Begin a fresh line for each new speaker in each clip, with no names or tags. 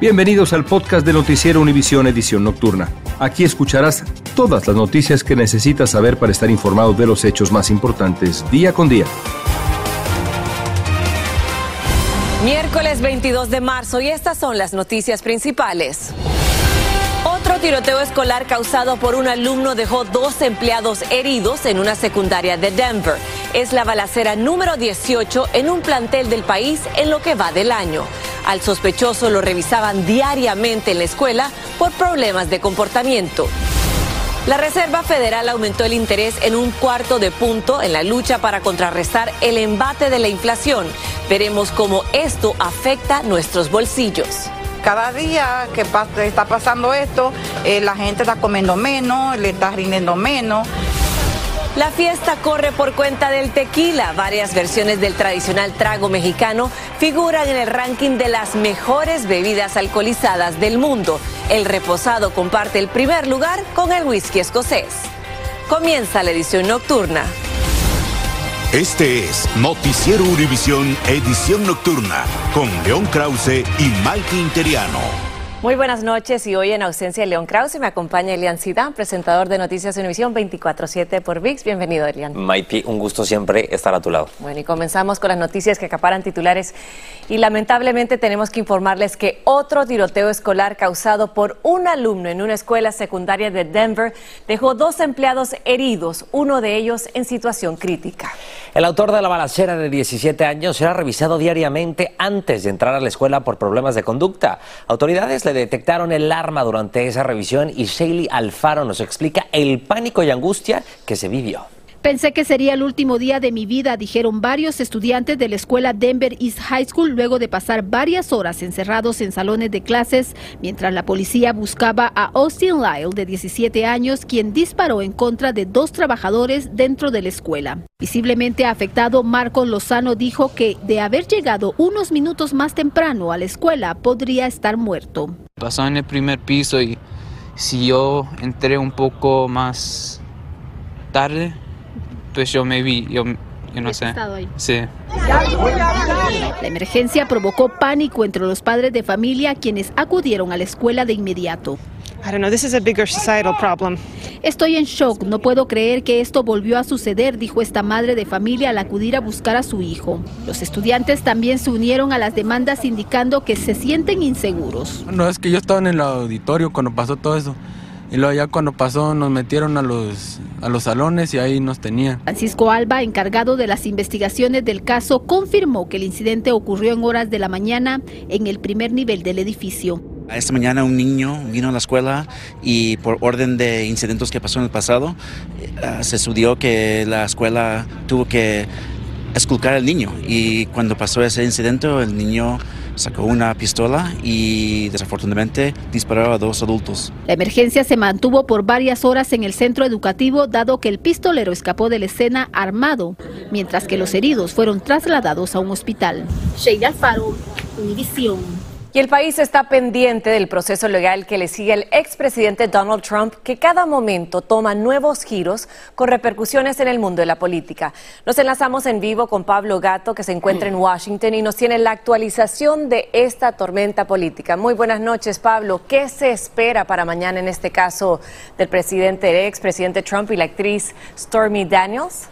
Bienvenidos al podcast de Noticiero Univisión Edición Nocturna. Aquí escucharás todas las noticias que necesitas saber para estar informado de los hechos más importantes día con día.
Miércoles 22 de marzo y estas son las noticias principales. Otro tiroteo escolar causado por un alumno dejó dos empleados heridos en una secundaria de Denver. Es la balacera número 18 en un plantel del país en lo que va del año. Al sospechoso lo revisaban diariamente en la escuela por problemas de comportamiento. La Reserva Federal aumentó el interés en un cuarto de punto en la lucha para contrarrestar el embate de la inflación. Veremos cómo esto afecta nuestros bolsillos.
Cada día que está pasando esto, eh, la gente está comiendo menos, le está rindiendo menos.
La fiesta corre por cuenta del tequila. Varias versiones del tradicional trago mexicano figuran en el ranking de las mejores bebidas alcoholizadas del mundo. El reposado comparte el primer lugar con el whisky escocés. Comienza la edición nocturna.
Este es Noticiero Univisión Edición Nocturna con León Krause y Mike Interiano.
Muy buenas noches y hoy en ausencia de León Krause me acompaña Elian Sidán, presentador de Noticias Univisión 24-7 por VIX. Bienvenido, Elian.
Maipi, un gusto siempre estar a tu lado.
Bueno, y comenzamos con las noticias que acaparan titulares y lamentablemente tenemos que informarles que otro tiroteo escolar causado por un alumno en una escuela secundaria de Denver dejó dos empleados heridos, uno de ellos en situación crítica.
El autor de la balacera de 17 años será revisado diariamente antes de entrar a la escuela por problemas de conducta. Autoridades le detectaron el arma durante esa revisión y Shaley Alfaro nos explica el pánico y angustia que se vivió.
Pensé que sería el último día de mi vida, dijeron varios estudiantes de la escuela Denver East High School luego de pasar varias horas encerrados en salones de clases mientras la policía buscaba a Austin Lyle de 17 años, quien disparó en contra de dos trabajadores dentro de la escuela. Visiblemente afectado, Marco Lozano dijo que de haber llegado unos minutos más temprano a la escuela podría estar muerto.
Pasó en el primer piso y si yo entré un poco más tarde, pues yo me vi, yo, no sé. Sí.
La emergencia provocó pánico entre los padres de familia quienes acudieron a la escuela de inmediato. Estoy en shock, no puedo creer que esto volvió a suceder, dijo esta madre de familia al acudir a buscar a su hijo. Los estudiantes también se unieron a las demandas indicando que se sienten inseguros.
No, es que yo estaba en el auditorio cuando pasó todo eso. Y luego ya cuando pasó nos metieron a los, a los salones y ahí nos tenían.
Francisco Alba, encargado de las investigaciones del caso, confirmó que el incidente ocurrió en horas de la mañana en el primer nivel del edificio.
Esta mañana un niño vino a la escuela y por orden de incidentes que pasó en el pasado, eh, se estudió que la escuela tuvo que esculcar al niño y cuando pasó ese incidente el niño sacó una pistola y desafortunadamente disparó a dos adultos.
La emergencia se mantuvo por varias horas en el centro educativo dado que el pistolero escapó de la escena armado, mientras que los heridos fueron trasladados a un hospital. Sheila Alfaro, Univisión.
Y el país está pendiente del proceso legal que le sigue al expresidente Donald Trump, que cada momento toma nuevos giros con repercusiones en el mundo de la política. Nos enlazamos en vivo con Pablo Gato, que se encuentra en Washington y nos tiene la actualización de esta tormenta política. Muy buenas noches, Pablo. ¿Qué se espera para mañana en este caso del presidente, el expresidente Trump y la actriz Stormy Daniels?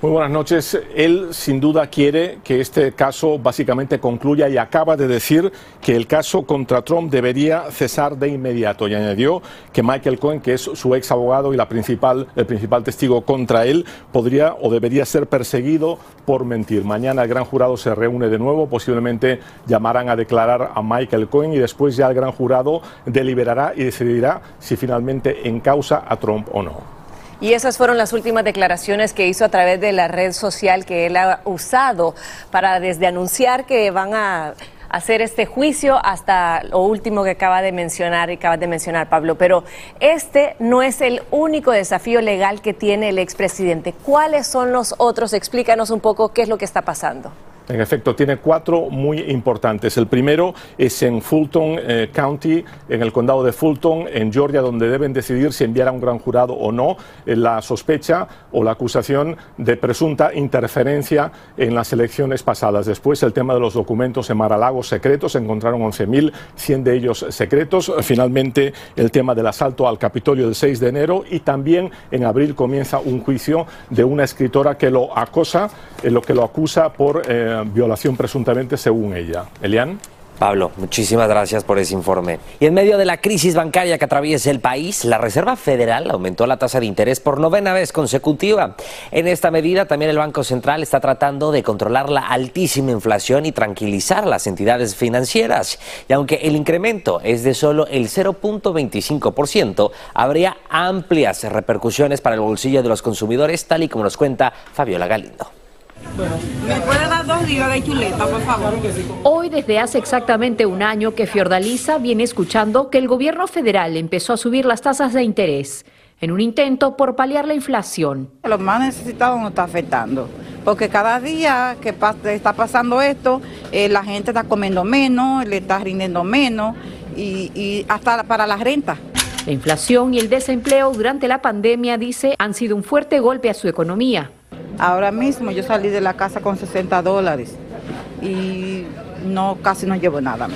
Muy buenas noches. Él sin duda quiere que este caso básicamente concluya y acaba de decir que el caso contra Trump debería cesar de inmediato y añadió que Michael Cohen, que es su ex abogado y la principal, el principal testigo contra él, podría o debería ser perseguido por mentir. Mañana el gran jurado se reúne de nuevo, posiblemente llamarán a declarar a Michael Cohen y después ya el gran jurado deliberará y decidirá si finalmente encausa a Trump o no.
Y esas fueron las últimas declaraciones que hizo a través de la red social que él ha usado para desde anunciar que van a hacer este juicio hasta lo último que acaba de mencionar y acaba de mencionar Pablo. Pero este no es el único desafío legal que tiene el expresidente. ¿Cuáles son los otros? Explícanos un poco qué es lo que está pasando.
En efecto, tiene cuatro muy importantes. El primero es en Fulton eh, County, en el condado de Fulton, en Georgia, donde deben decidir si enviar a un gran jurado o no eh, la sospecha o la acusación de presunta interferencia en las elecciones pasadas. Después, el tema de los documentos en Mar-a-Lago secretos, encontraron 11.100 de ellos secretos. Finalmente, el tema del asalto al Capitolio del 6 de enero y también en abril comienza un juicio de una escritora que lo acosa, eh, lo que lo acusa por violación presuntamente según ella. Elian.
Pablo, muchísimas gracias por ese informe. Y en medio de la crisis bancaria que atraviesa el país, la Reserva Federal aumentó la tasa de interés por novena vez consecutiva. En esta medida, también el Banco Central está tratando de controlar la altísima inflación y tranquilizar a las entidades financieras. Y aunque el incremento es de solo el 0.25%, habría amplias repercusiones para el bolsillo de los consumidores, tal y como nos cuenta Fabiola Galindo.
¿Me puede dar dos días de chuleta, por favor?
Hoy, desde hace exactamente un año que Fiordaliza viene escuchando que el gobierno federal empezó a subir las tasas de interés en un intento por paliar la inflación.
Los más necesitados nos está afectando, porque cada día que está pasando esto, eh, la gente está comiendo menos, le está rindiendo menos y, y hasta para la renta.
La inflación y el desempleo durante la pandemia, dice, han sido un fuerte golpe a su economía.
Ahora mismo yo salí de la casa con 60 dólares y no casi no llevo nada.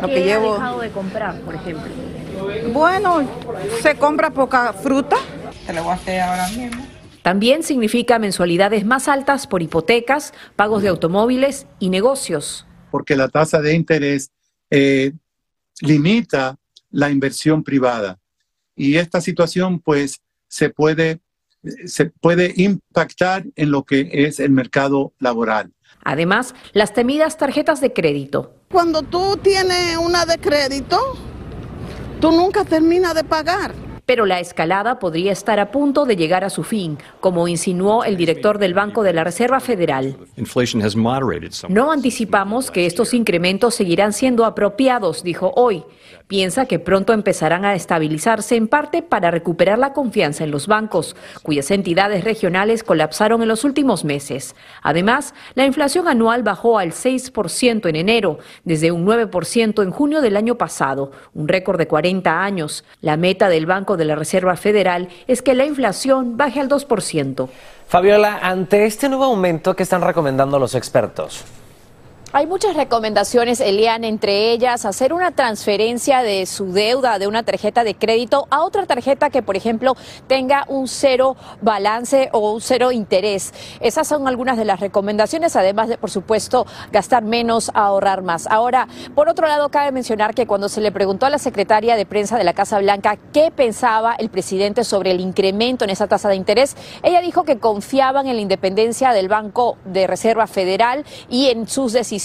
Lo ¿Qué que llevo... dejado de comprar, por ejemplo?
Bueno, se compra poca fruta. Te lo voy a hacer ahora
mismo. También significa mensualidades más altas por hipotecas, pagos de automóviles y negocios.
Porque la tasa de interés eh, limita la inversión privada. Y esta situación pues se puede se puede impactar en lo que es el mercado laboral.
Además, las temidas tarjetas de crédito.
Cuando tú tienes una de crédito, tú nunca terminas de pagar
pero la escalada podría estar a punto de llegar a su fin, como insinuó el director del Banco de la Reserva Federal. No anticipamos que estos incrementos seguirán siendo apropiados, dijo hoy. Piensa que pronto empezarán a estabilizarse en parte para recuperar la confianza en los bancos, cuyas entidades regionales colapsaron en los últimos meses. Además, la inflación anual bajó al 6% en enero, desde un 9% en junio del año pasado, un récord de 40 años. La meta del Banco de la Reserva Federal es que la inflación baje al 2%.
Fabiola, ante este nuevo aumento, ¿qué están recomendando los expertos?
Hay muchas recomendaciones, Elian, entre ellas hacer una transferencia de su deuda de una tarjeta de crédito a otra tarjeta que, por ejemplo, tenga un cero balance o un cero interés. Esas son algunas de las recomendaciones, además de, por supuesto, gastar menos, ahorrar más. Ahora, por otro lado, cabe mencionar que cuando se le preguntó a la secretaria de prensa de la Casa Blanca qué pensaba el presidente sobre el incremento en esa tasa de interés, ella dijo que confiaban en la independencia del Banco de Reserva Federal y en sus decisiones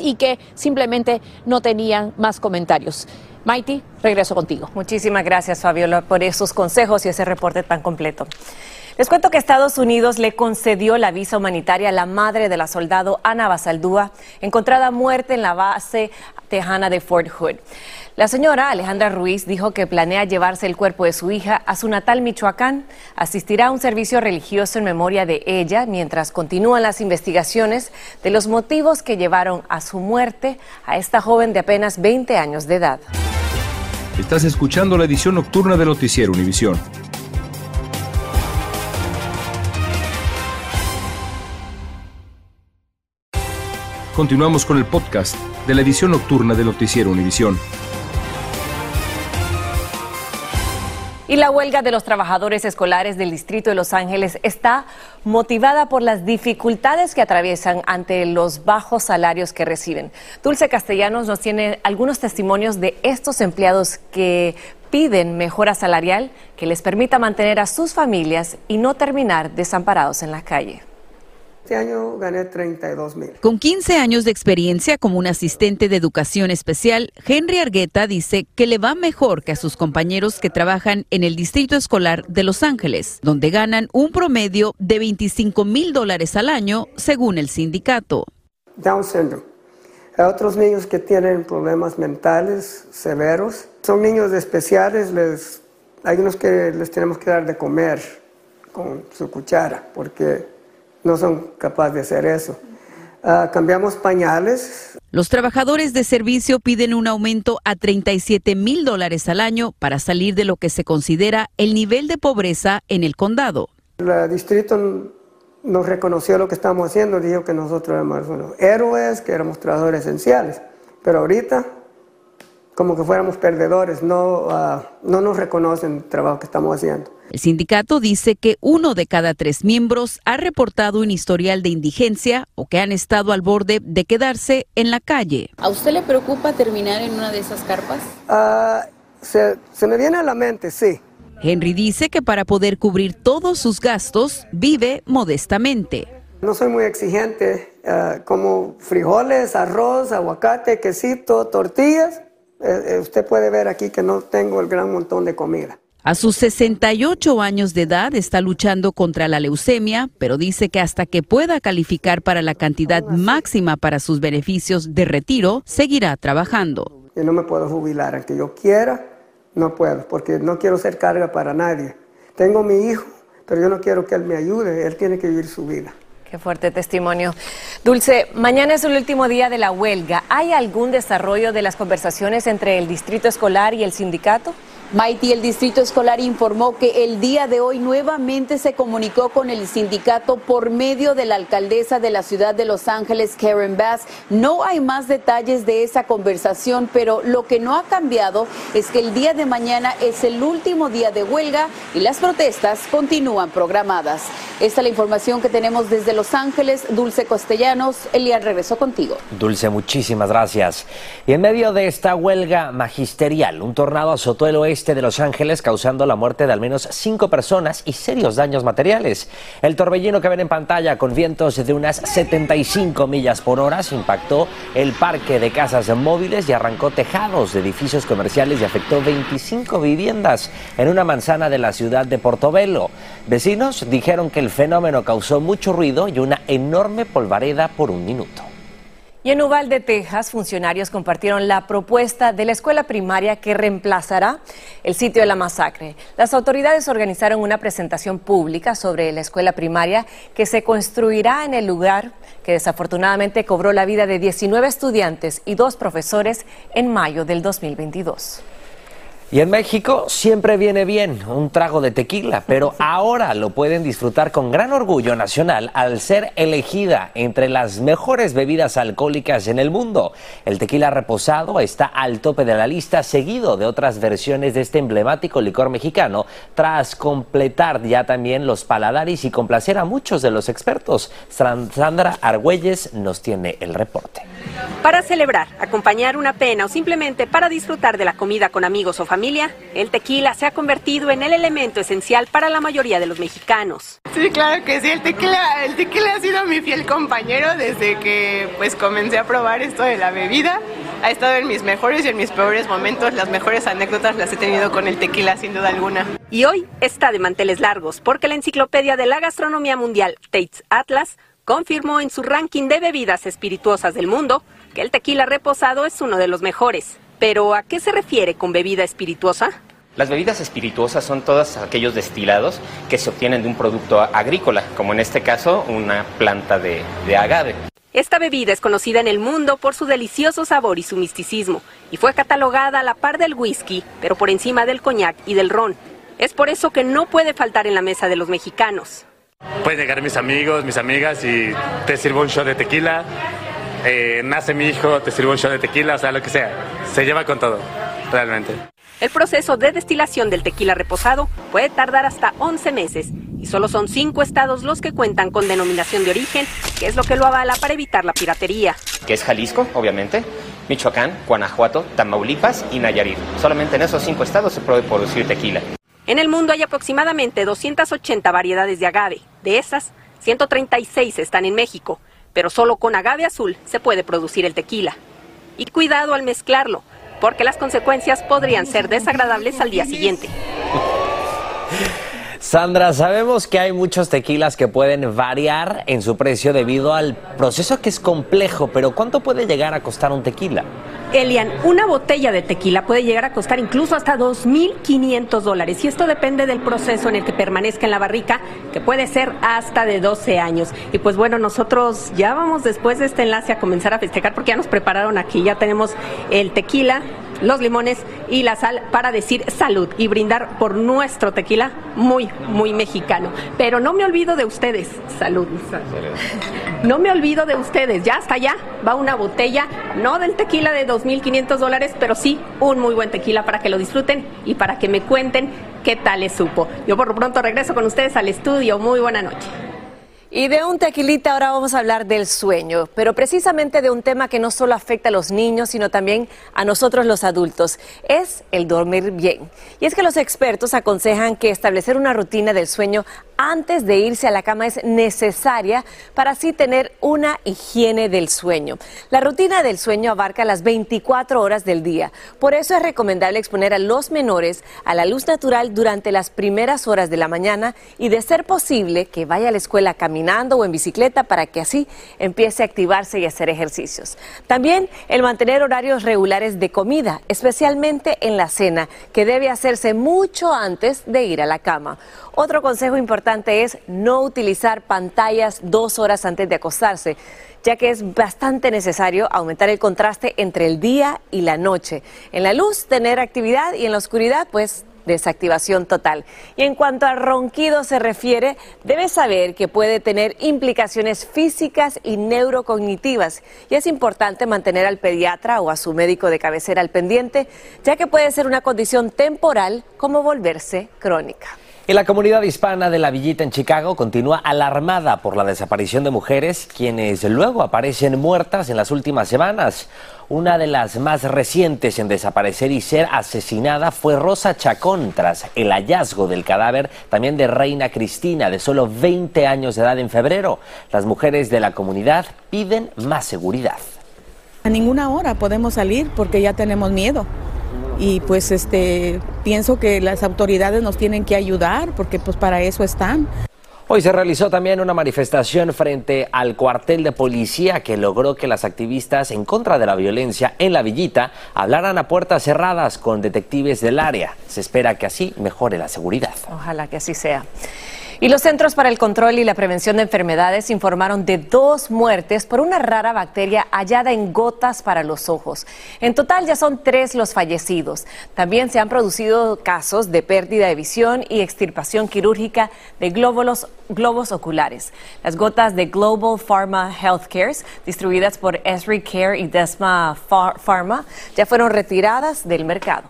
y que simplemente no tenían más comentarios. Maiti, regreso contigo.
Muchísimas gracias, Fabiola, por esos consejos y ese reporte tan completo. Les cuento que Estados Unidos le concedió la visa humanitaria a la madre de la soldado Ana Basaldúa, encontrada muerta en la base tejana de Fort Hood. La señora Alejandra Ruiz dijo que planea llevarse el cuerpo de su hija a su natal Michoacán. Asistirá a un servicio religioso en memoria de ella mientras continúan las investigaciones de los motivos que llevaron a su muerte a esta joven de apenas 20 años de edad.
Estás escuchando la edición nocturna de Noticiero Univisión. Continuamos con el podcast de la edición nocturna de Noticiero Univisión.
Y la huelga de los trabajadores escolares del Distrito de Los Ángeles está motivada por las dificultades que atraviesan ante los bajos salarios que reciben. Dulce Castellanos nos tiene algunos testimonios de estos empleados que piden mejora salarial que les permita mantener a sus familias y no terminar desamparados en la calle.
Este año gané 32 mil.
Con 15 años de experiencia como un asistente de educación especial, Henry Argueta dice que le va mejor que a sus compañeros que trabajan en el Distrito Escolar de Los Ángeles, donde ganan un promedio de 25 mil dólares al año, según el sindicato.
Down syndrome. Hay otros niños que tienen problemas mentales severos. Son niños especiales, les, hay unos que les tenemos que dar de comer con su cuchara, porque no son capaces de hacer eso. Ah, cambiamos pañales.
Los trabajadores de servicio piden un aumento a 37 mil dólares al año para salir de lo que se considera el nivel de pobreza en el condado.
El distrito nos reconoció lo que estamos haciendo, dijo que nosotros éramos héroes, que éramos trabajadores esenciales, pero ahorita como que fuéramos perdedores, no, ah, no nos reconocen el trabajo que estamos haciendo.
El sindicato dice que uno de cada tres miembros ha reportado un historial de indigencia o que han estado al borde de quedarse en la calle.
¿A usted le preocupa terminar en una de esas carpas?
Ah, se, me viene a la mente, sí.
Henry dice que para poder cubrir todos sus gastos vive modestamente.
No soy muy exigente, ah, como frijoles, arroz, aguacate, quesito, tortillas eh, eh, usted puede ver aquí que no tengo el gran montón de comida.
A sus 68 años de edad está luchando contra la leucemia, pero dice que hasta que pueda calificar para la cantidad máxima para sus beneficios de retiro, seguirá trabajando.
Yo no me puedo jubilar, aunque yo quiera, no puedo, porque no quiero ser carga para nadie. Tengo mi hijo, pero yo no quiero que él me ayude, él tiene que vivir su vida.
Qué fuerte testimonio. Dulce, mañana es el último día de la huelga. ¿Hay algún desarrollo de las conversaciones entre el distrito escolar y el sindicato?
Maiti, el Distrito Escolar informó que el día de hoy nuevamente se comunicó con el sindicato por medio de la alcaldesa de la ciudad de Los Ángeles, Karen Bass. No hay más detalles de esa conversación, pero lo que no ha cambiado es que el día de mañana es el último día de huelga y las protestas continúan programadas. Esta es la información que tenemos desde Los Ángeles. Dulce Costellanos, Elian regresó contigo.
Dulce, muchísimas gracias. Y en medio de esta huelga magisterial, un tornado azotó el oeste de Los Ángeles, causando la muerte de al menos cinco personas y serios daños materiales. El torbellino que ven en pantalla, con vientos de unas 75 millas por hora, impactó el parque de casas móviles y arrancó tejados de edificios comerciales y afectó 25 viviendas en una manzana de la ciudad de Portobelo. Vecinos dijeron que el fenómeno causó mucho ruido y una enorme polvareda por un minuto.
Y en Uvalde, Texas, funcionarios compartieron la propuesta de la escuela primaria que reemplazará el sitio de la masacre. Las autoridades organizaron una presentación pública sobre la escuela primaria que se construirá en el lugar que desafortunadamente cobró la vida de 19 estudiantes y dos profesores en mayo del 2022.
Y en México siempre viene bien un trago de tequila, pero ahora lo pueden disfrutar con gran orgullo nacional al ser elegida entre las mejores bebidas alcohólicas en el mundo. El tequila reposado está al tope de la lista, seguido de otras versiones de este emblemático licor mexicano, tras completar ya también los paladares y complacer a muchos de los expertos. Sandra Argüelles nos tiene el reporte.
Para celebrar, acompañar una pena o simplemente para disfrutar de la comida con amigos o familia, el tequila se ha convertido en el elemento esencial para la mayoría de los mexicanos.
Sí, claro que sí, el tequila, el tequila ha sido mi fiel compañero desde que pues comencé a probar esto de la bebida. Ha estado en mis mejores y en mis peores momentos, las mejores anécdotas las he tenido con el tequila sin duda alguna.
Y hoy está de manteles largos porque la enciclopedia de la gastronomía mundial Tates Atlas confirmó en su ranking de bebidas espirituosas del mundo que el tequila reposado es uno de los mejores. Pero ¿a qué se refiere con bebida espirituosa?
Las bebidas espirituosas son todos aquellos destilados que se obtienen de un producto agrícola, como en este caso una planta de, agave.
Esta bebida es conocida en el mundo por su delicioso sabor y su misticismo, y fue catalogada a la par del whisky, pero por encima del coñac y del ron. Es por eso que no puede faltar en la mesa de los mexicanos.
Pueden llegar mis amigos, mis amigas y te sirvo un shot de tequila eh, nace mi hijo, te sirvo un shot de tequila, o sea, lo que sea. Se lleva con todo, realmente.
El proceso de destilación del tequila reposado puede tardar hasta 11 meses y solo son cinco estados los que cuentan con denominación de origen, que es lo que lo avala para evitar la piratería.
Que es Jalisco, obviamente, Michoacán, Guanajuato, Tamaulipas y Nayarit. Solamente en esos cinco estados se puede producir tequila.
En el mundo hay aproximadamente 280 variedades de agave. De esas, 136 están en México pero solo con agave azul se puede producir el tequila. Y cuidado al mezclarlo, porque las consecuencias podrían ser desagradables al día siguiente.
Sandra, sabemos que hay muchos tequilas que pueden variar en su precio debido al proceso que es complejo, pero ¿cuánto puede llegar a costar un tequila?
Elian, una botella de tequila puede llegar a costar incluso hasta 2.500 dólares y esto depende del proceso en el que permanezca en la barrica, que puede ser hasta de 12 años. Y pues bueno, nosotros ya vamos después de este enlace a comenzar a festejar porque ya nos prepararon aquí, ya tenemos el tequila, los limones y la sal para decir salud y brindar por nuestro tequila muy, muy mexicano. Pero no me olvido de ustedes, salud. No me olvido de ustedes, ya hasta allá va una botella, no del tequila de 2.500 dólares, pero sí un muy buen tequila para que lo disfruten y para que me cuenten qué tal les supo. Yo por lo pronto regreso con ustedes al estudio. Muy buena noche.
Y de un tequilita ahora vamos a hablar del sueño, pero precisamente de un tema que no solo afecta a los niños, sino también a nosotros los adultos, es el dormir bien. Y es que los expertos aconsejan que establecer una rutina del sueño antes de irse a la cama es necesaria para así tener una higiene del sueño. La rutina del sueño abarca las 24 horas del día. Por eso es recomendable exponer a los menores a la luz natural durante las primeras horas de la mañana y de ser posible que vaya a la escuela caminando o en bicicleta para que así empiece a activarse y hacer ejercicios. También el mantener horarios regulares de comida, especialmente en la cena, que debe hacerse mucho antes de ir a la cama. Otro consejo importante es no utilizar pantallas dos horas antes de acostarse, ya que es bastante necesario aumentar el contraste entre el día y la noche. En la luz, tener actividad y en la oscuridad, pues desactivación total. Y en cuanto al ronquido se refiere, debe saber que puede tener implicaciones físicas y neurocognitivas. Y es importante mantener al pediatra o a su médico de cabecera al pendiente, ya que puede ser una condición temporal como volverse crónica.
Y la comunidad hispana de la Villita en Chicago continúa alarmada por la desaparición de mujeres, quienes luego aparecen muertas en las últimas semanas. Una de las más recientes en desaparecer y ser asesinada fue Rosa Chacón tras el hallazgo del cadáver también de Reina Cristina, de solo 20 años de edad en febrero. Las mujeres de la comunidad piden más seguridad.
A ninguna hora podemos salir porque ya tenemos miedo y pues este pienso que las autoridades nos tienen que ayudar porque pues para eso están.
Hoy se realizó también una manifestación frente al cuartel de policía que logró que las activistas en contra de la violencia en la villita hablaran a puertas cerradas con detectives del área. Se espera que así mejore la seguridad.
Ojalá que así sea. Y los Centros para el Control y la Prevención de Enfermedades informaron de dos muertes por una rara bacteria hallada en gotas para los ojos. En total ya son tres los fallecidos. También se han producido casos de pérdida de visión y extirpación quirúrgica de globos oculares. Las gotas de Global Pharma Healthcare, distribuidas por Esri Care y Desma Pharma, ya fueron retiradas del mercado.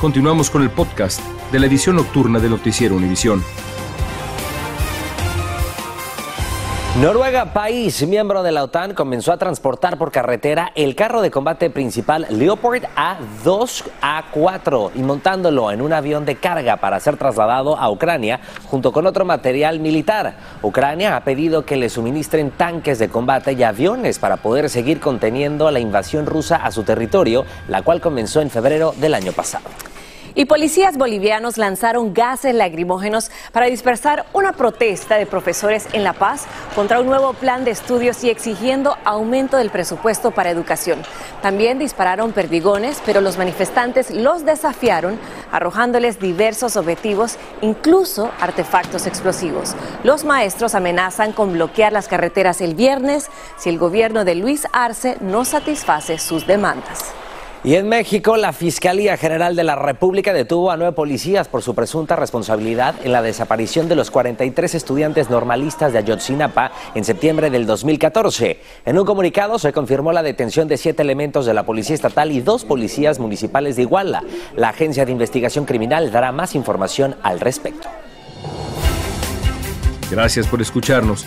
Continuamos con el podcast de la edición nocturna de Noticiero Univisión.
Noruega, país miembro de la OTAN, comenzó a transportar por carretera el carro de combate principal Leopard A2A4 y montándolo en un avión de carga para ser trasladado a Ucrania junto con otro material militar. Ucrania ha pedido que le suministren tanques de combate y aviones para poder seguir conteniendo la invasión rusa a su territorio, la cual comenzó en febrero del año pasado.
Y policías bolivianos lanzaron gases lacrimógenos para dispersar una protesta de profesores en La Paz contra un nuevo plan de estudios y exigiendo aumento del presupuesto para educación. También dispararon perdigones, pero los manifestantes los desafiaron arrojándoles diversos objetivos, incluso artefactos explosivos. Los maestros amenazan con bloquear las carreteras el viernes si el gobierno de Luis Arce no satisface sus demandas.
Y en México, la Fiscalía General de la República detuvo a nueve policías por su presunta responsabilidad en la desaparición de los 43 estudiantes normalistas de Ayotzinapa en septiembre del 2014. En un comunicado se confirmó la detención de siete elementos de la Policía Estatal y dos policías municipales de Iguala. La Agencia de Investigación Criminal dará más información al respecto.
Gracias por escucharnos.